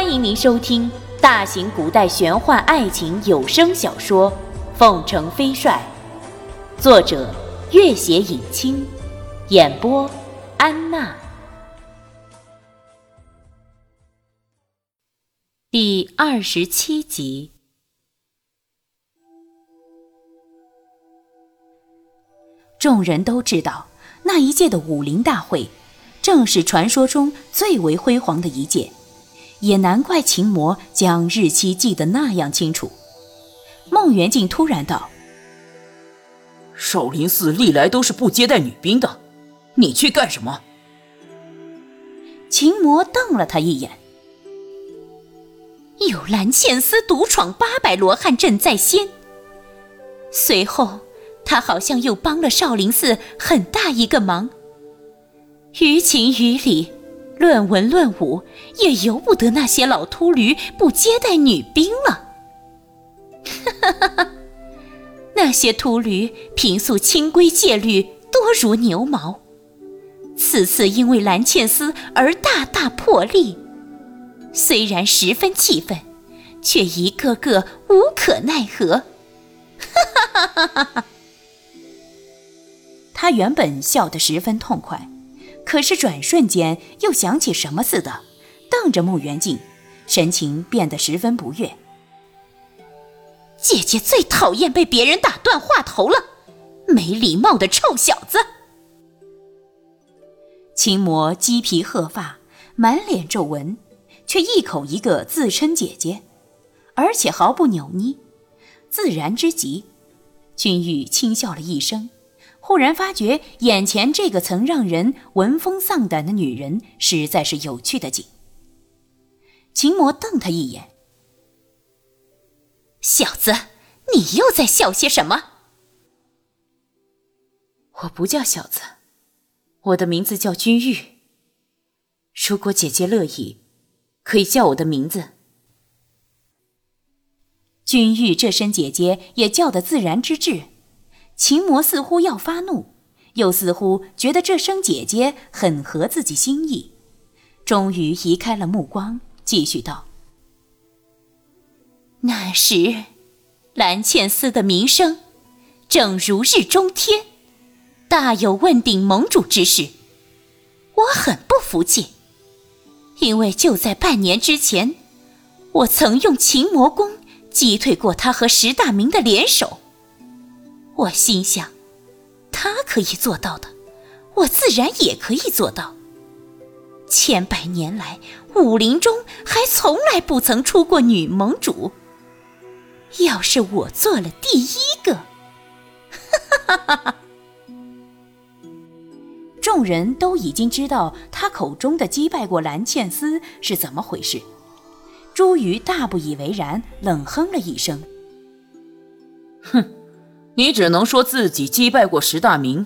欢迎您收听大型古代玄幻爱情有声小说《凤城飞帅》，作者：月写影清，演播：安娜。第二十七集。众人都知道，那一届的武林大会，正是传说中最为辉煌的一届，也难怪秦魔将日期记得那样清楚。孟元敬突然道：“少林寺历来都是不接待女兵的，你去干什么？”秦魔瞪了他一眼：“有蓝茜丝独闯八百罗汉阵在先，随后。”他好像又帮了少林寺很大一个忙。于情于理，论文论武，也由不得那些老秃驴不接待女兵了。哈哈哈！哈那些秃驴平素清规戒律多如牛毛，此次因为蓝茜丝而大大破例，虽然十分气愤，却一个个无可奈何。哈哈哈哈哈！他原本笑得十分痛快，可是转瞬间又想起什么似的，瞪着穆元敬，神情变得十分不悦。姐姐最讨厌被别人打断话头了，没礼貌的臭小子！青魔鸡皮鹤发，满脸皱纹，却一口一个自称姐姐，而且毫不扭捏，自然之极。君玉轻笑了一声。忽然发觉，眼前这个曾让人闻风丧胆的女人，实在是有趣的紧。秦魔瞪他一眼：“小子，你又在笑些什么？”“我不叫小子，我的名字叫君玉。如果姐姐乐意，可以叫我的名字。”君玉这声姐姐也叫得自然之至。秦魔似乎要发怒，又似乎觉得这声姐姐很合自己心意，终于移开了目光，继续道：“那时，蓝茜丝的名声正如日中天，大有问鼎盟主之势。我很不服气，因为就在半年之前，我曾用秦魔功击退过他和石大明的联手。”我心想，他可以做到的，我自然也可以做到。千百年来，武林中还从来不曾出过女盟主。要是我做了第一个，哈哈哈哈！众人都已经知道他口中的击败过蓝茜丝是怎么回事。朱瑜大不以为然，冷哼了一声：“哼。”你只能说自己击败过石大明，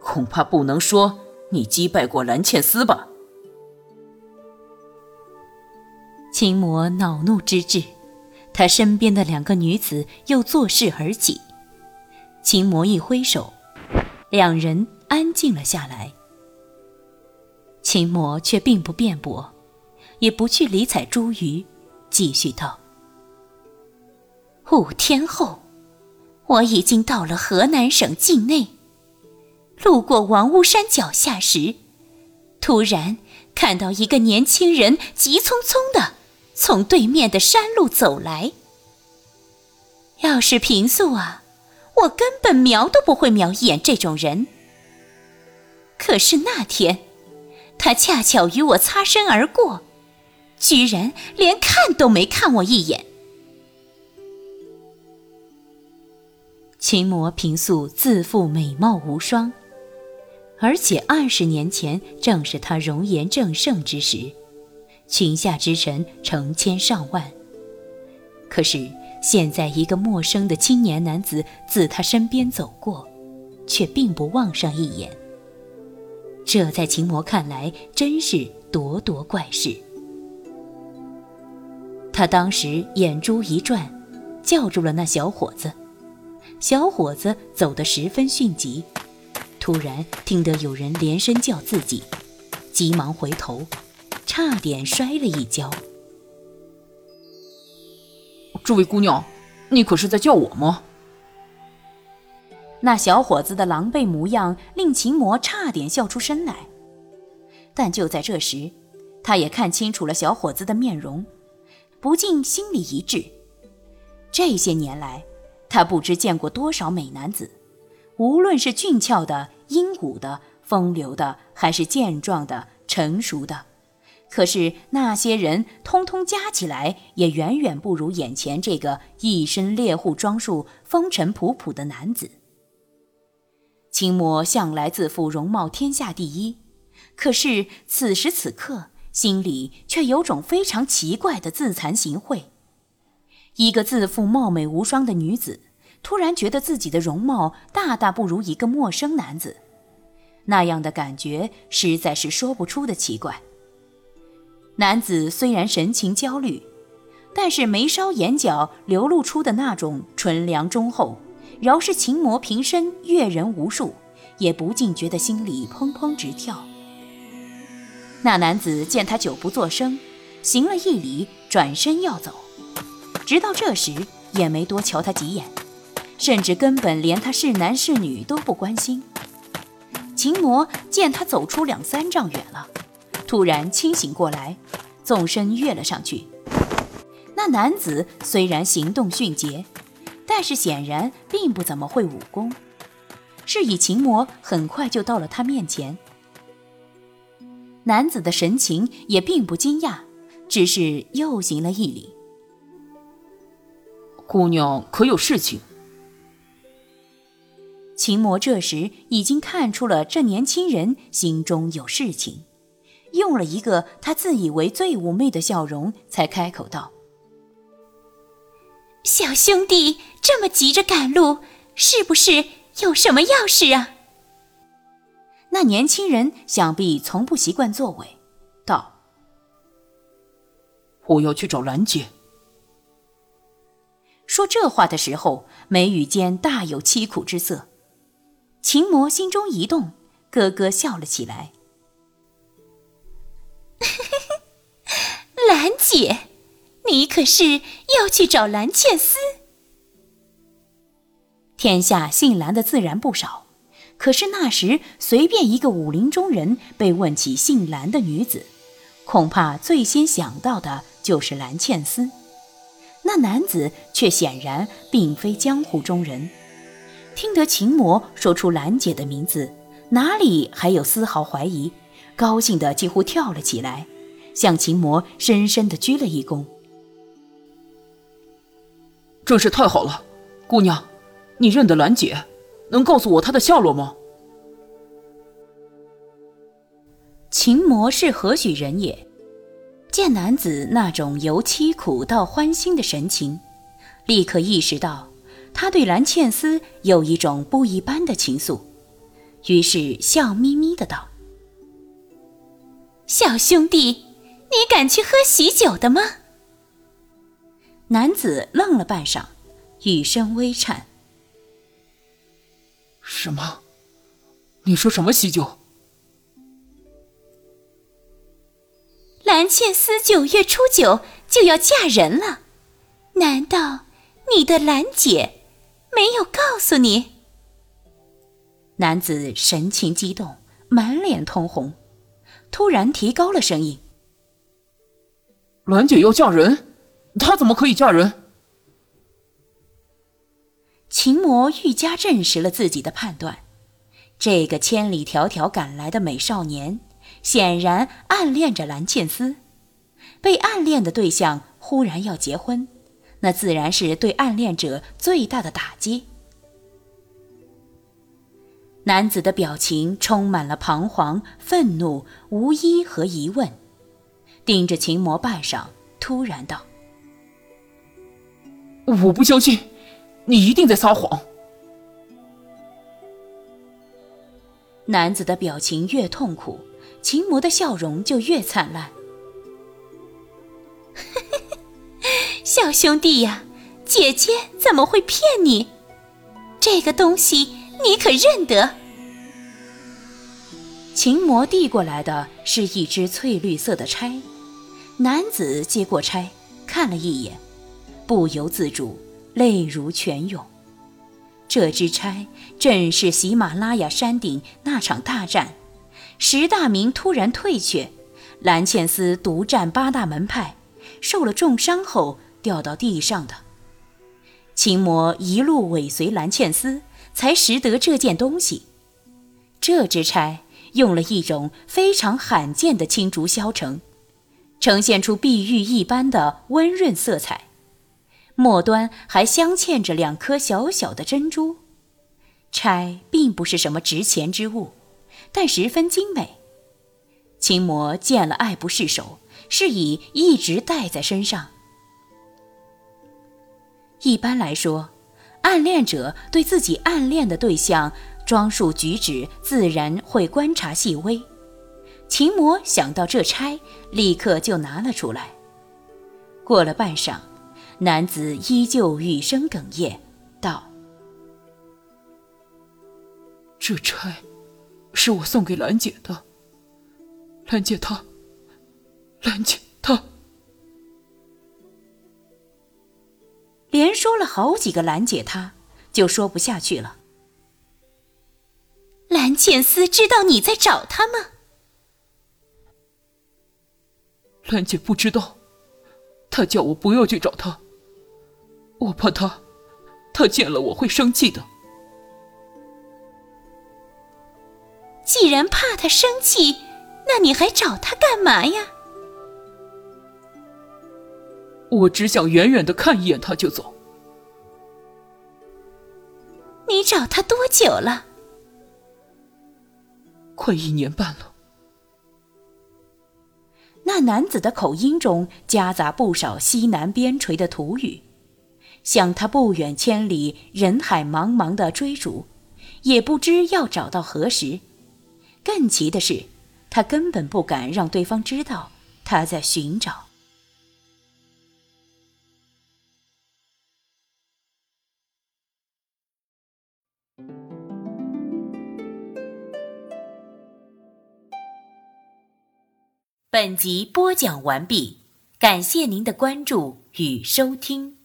恐怕不能说你击败过蓝茜丝吧？秦魔恼怒之至，他身边的两个女子又作势而起。秦魔一挥手，两人安静了下来。秦魔却并不辩驳，也不去理睬朱瑜，继续道：“五天后。”我已经到了河南省境内，路过王屋山脚下时，突然看到一个年轻人急匆匆的从对面的山路走来。要是平素啊，我根本瞄都不会瞄一眼这种人。可是那天，他恰巧与我擦身而过，居然连看都没看我一眼。秦魔平素自负美貌无双，而且二十年前正是他容颜正盛之时，裙下之臣成千上万。可是现在一个陌生的青年男子自他身边走过，却并不望上一眼。这在秦魔看来真是咄咄怪事。他当时眼珠一转，叫住了那小伙子。小伙子走得十分迅疾，突然听得有人连声叫自己，急忙回头，差点摔了一跤。这位姑娘，你可是在叫我吗？那小伙子的狼狈模样令秦魔差点笑出声来。但就在这时，他也看清楚了小伙子的面容，不禁心里一滞。这些年来，他不知见过多少美男子，无论是俊俏的、英武的、风流的，还是健壮的、成熟的。可是那些人通通加起来，也远远不如眼前这个一身猎户装束、风尘仆仆的男子。秦魔向来自负容貌天下第一，可是此时此刻，心里却有种非常奇怪的自惭形秽。一个自负貌美无双的女子，突然觉得自己的容貌大大不如一个陌生男子，那样的感觉实在是说不出的奇怪。男子虽然神情焦虑，但是眉梢眼角流露出的那种纯良忠厚，饶是秦魔平身阅人无数，也不禁觉得心里砰砰直跳。那男子见他久不作声，行了一礼，转身要走，直到这时也没多瞧他几眼，甚至根本连他是男是女都不关心。秦魔见他走出两三丈远了。突然清醒过来，纵身跃了上去。那男子虽然行动迅捷，但是显然并不怎么会武功。是以秦魔很快就到了他面前。男子的神情也并不惊讶，只是又行了一礼。姑娘可有事情？秦魔这时已经看出了这年轻人心中有事情。用了一个他自以为最妩媚的笑容，才开口道：“小兄弟这么急着赶路，是不是有什么要事啊？”那年轻人想必从不习惯作伪，道：“我要去找兰姐。”说这话的时候，眉宇间大有凄苦之色。秦魔心中一动，咯咯笑了起来。兰姐，你可是要去找蓝倩思？天下姓蓝的自然不少，可是那时随便一个武林中人被问起姓蓝的女子，恐怕最先想到的就是蓝茜丝。那男子却显然并非江湖中人，听得秦魔说出兰姐的名字，哪里还有丝毫怀疑？高兴的几乎跳了起来，向秦魔深深的鞠了一躬。真是太好了，姑娘，你认得兰姐，能告诉我她的下落吗？秦魔是何许人也？见男子那种由凄苦到欢欣的神情，立刻意识到他对蓝倩丝有一种不一般的情愫，于是笑眯眯的道。小兄弟，你敢去喝喜酒的吗？男子愣了半晌，语声微颤：“什么？你说什么喜酒？”蓝茜丝九月初九就要嫁人了，难道你的兰姐没有告诉你？男子神情激动，满脸通红。突然提高了声音：“兰姐要嫁人，她怎么可以嫁人？”秦魔愈加证实了自己的判断，这个千里迢迢赶来的美少年，显然暗恋着蓝茜丝。被暗恋的对象忽然要结婚，那自然是对暗恋者最大的打击。男子的表情充满了彷徨、愤怒、无依和疑问，盯着秦魔半晌，突然道：“我不相信，你一定在撒谎。”男子的表情越痛苦，秦魔的笑容就越灿烂。小兄弟呀，姐姐怎么会骗你？这个东西。你可认得？秦魔递过来的是一只翠绿色的钗，男子接过钗，看了一眼，不由自主，泪如泉涌。这支钗正是喜马拉雅山顶那场大战，石大明突然退却，蓝茜丝独占八大门派，受了重伤后掉到地上的。秦魔一路尾随蓝茜丝，才识得这件东西。这支钗用了一种非常罕见的青竹削成，呈现出碧玉一般的温润色彩。末端还镶嵌着两颗小小的珍珠，钗并不是什么值钱之物，但十分精美。秦魔见了爱不释手，是以一直带在身上。一般来说，暗恋者对自己暗恋的对象装束举止自然会观察细微。秦魔想到这钗，立刻就拿了出来。过了半晌。男子依旧语声哽咽，道：“这钗是我送给兰姐的。兰姐她，兰姐她，连说了好几个兰姐她，就说不下去了。蓝茜丝知道你在找她吗？兰姐不知道，她叫我不要去找她。”我怕他，他见了我会生气的。既然怕他生气，那你还找他干嘛呀？我只想远远的看一眼他就走。你找他多久了？快一年半了。那男子的口音中夹杂不少西南边陲的土语。想他不远千里，人海茫茫的追逐，也不知要找到何时。更奇的是，他根本不敢让对方知道他在寻找。本集播讲完毕，感谢您的关注与收听。